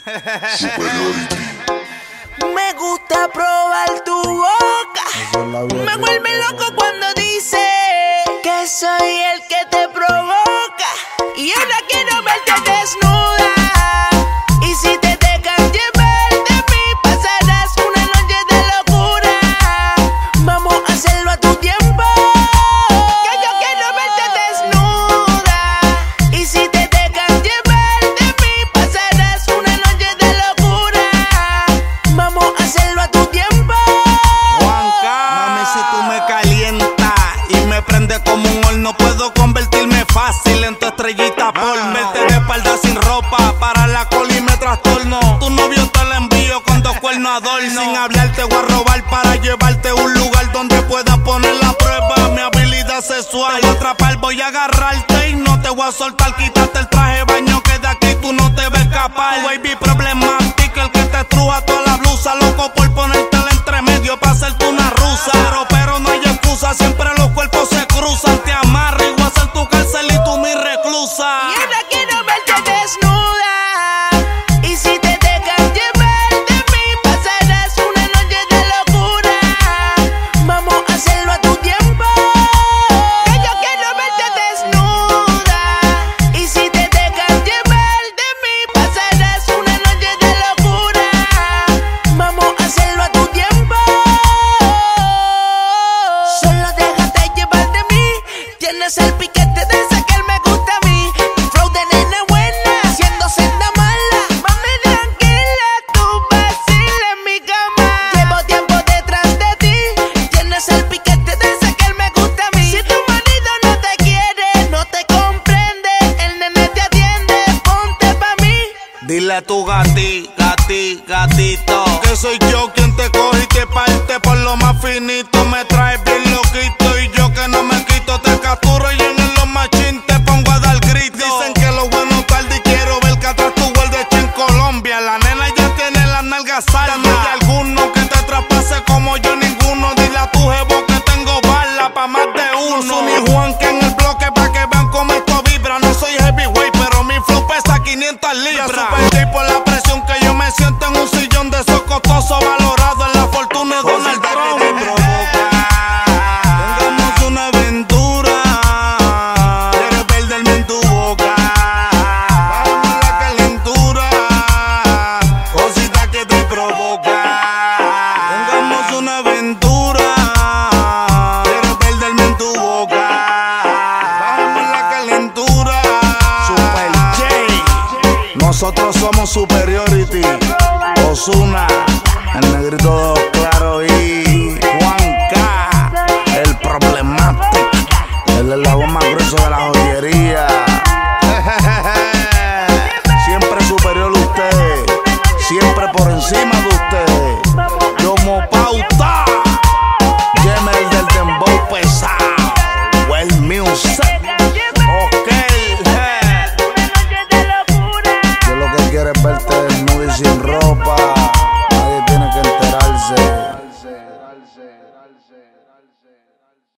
Me gusta probar tu boca. Me vuelve loco cuando dice que soy el que te provoca. Y ahora quiero verte desnudo. Sin hablar te voy a robar para llevarte a un lugar donde puedas poner la prueba. Mi habilidad sexual. Te voy a atrapar, voy a agarrarte y no te voy a soltar. Quítate el traje baño que de aquí tú no te ves escapar. baby problemático, el que te estruja toda la blusa, loco por ponértela entre medio para hacer tu tu gati, gati, gatito. Que soy yo quien te coge y te parte por lo más finito. Me traes bien loquito y yo que no me quito te capturo 500 libras. Yo la Nosotros somos superiority. Osuna, el negrito claro y.